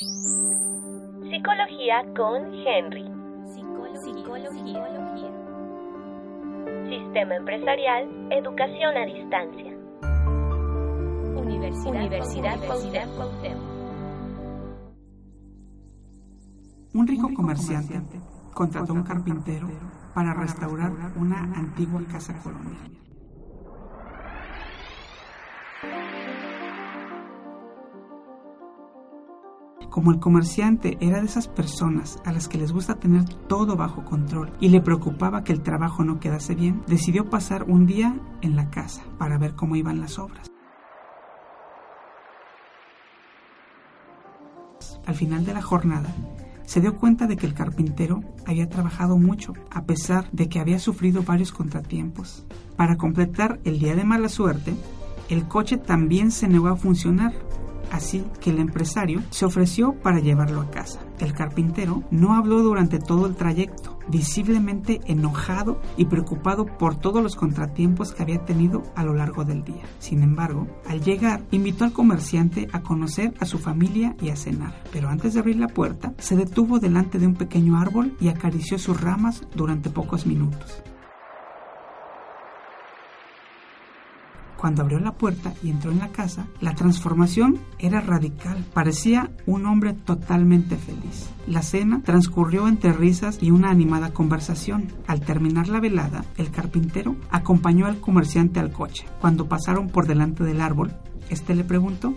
Psicología con Henry. Psicología. Sistema empresarial, educación a distancia. Universidad, Universidad Un rico comerciante contrató a un carpintero para restaurar una antigua casa colonial. Como el comerciante era de esas personas a las que les gusta tener todo bajo control y le preocupaba que el trabajo no quedase bien, decidió pasar un día en la casa para ver cómo iban las obras. Al final de la jornada, se dio cuenta de que el carpintero había trabajado mucho, a pesar de que había sufrido varios contratiempos. Para completar el día de mala suerte, el coche también se negó a funcionar así que el empresario se ofreció para llevarlo a casa. El carpintero no habló durante todo el trayecto, visiblemente enojado y preocupado por todos los contratiempos que había tenido a lo largo del día. Sin embargo, al llegar, invitó al comerciante a conocer a su familia y a cenar. Pero antes de abrir la puerta, se detuvo delante de un pequeño árbol y acarició sus ramas durante pocos minutos. Cuando abrió la puerta y entró en la casa, la transformación era radical. Parecía un hombre totalmente feliz. La cena transcurrió entre risas y una animada conversación. Al terminar la velada, el carpintero acompañó al comerciante al coche. Cuando pasaron por delante del árbol, este le preguntó,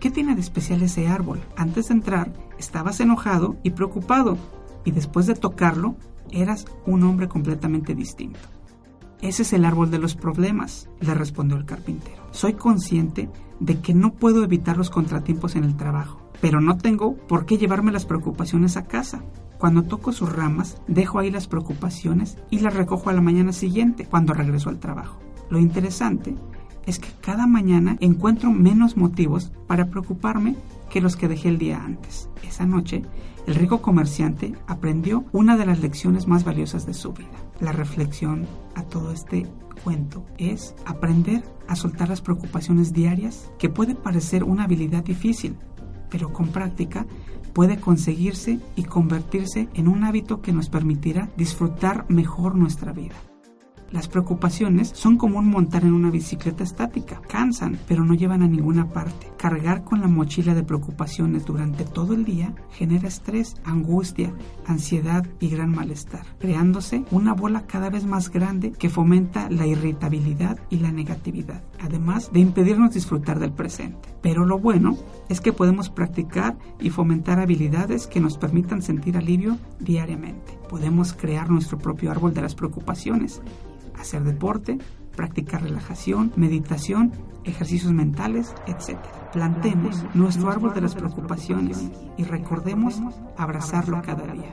¿qué tiene de especial ese árbol? Antes de entrar, estabas enojado y preocupado, y después de tocarlo, eras un hombre completamente distinto. Ese es el árbol de los problemas, le respondió el carpintero. Soy consciente de que no puedo evitar los contratiempos en el trabajo, pero no tengo por qué llevarme las preocupaciones a casa. Cuando toco sus ramas, dejo ahí las preocupaciones y las recojo a la mañana siguiente, cuando regreso al trabajo. Lo interesante es que cada mañana encuentro menos motivos para preocuparme que los que dejé el día antes. Esa noche, el rico comerciante aprendió una de las lecciones más valiosas de su vida la reflexión a todo este cuento es aprender a soltar las preocupaciones diarias, que puede parecer una habilidad difícil, pero con práctica puede conseguirse y convertirse en un hábito que nos permitirá disfrutar mejor nuestra vida. Las preocupaciones son como un montar en una bicicleta estática. Cansan, pero no llevan a ninguna parte. Cargar con la mochila de preocupaciones durante todo el día genera estrés, angustia, ansiedad y gran malestar, creándose una bola cada vez más grande que fomenta la irritabilidad y la negatividad, además de impedirnos disfrutar del presente. Pero lo bueno es que podemos practicar y fomentar habilidades que nos permitan sentir alivio diariamente. Podemos crear nuestro propio árbol de las preocupaciones hacer deporte, practicar relajación, meditación, ejercicios mentales, etc. Plantemos nuestro árbol de las preocupaciones y recordemos abrazarlo cada día.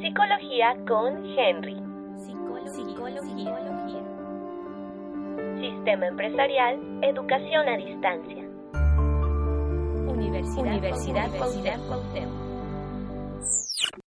Psicología con Henry. Psicología. Sistema empresarial, educación a distancia. Universidad, Universidad, Universidad